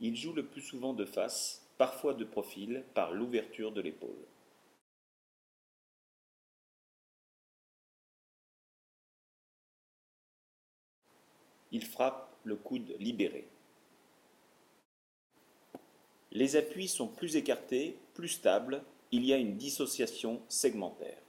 Il joue le plus souvent de face, parfois de profil par l'ouverture de l'épaule. Il frappe le coude libéré. Les appuis sont plus écartés, plus stables, il y a une dissociation segmentaire.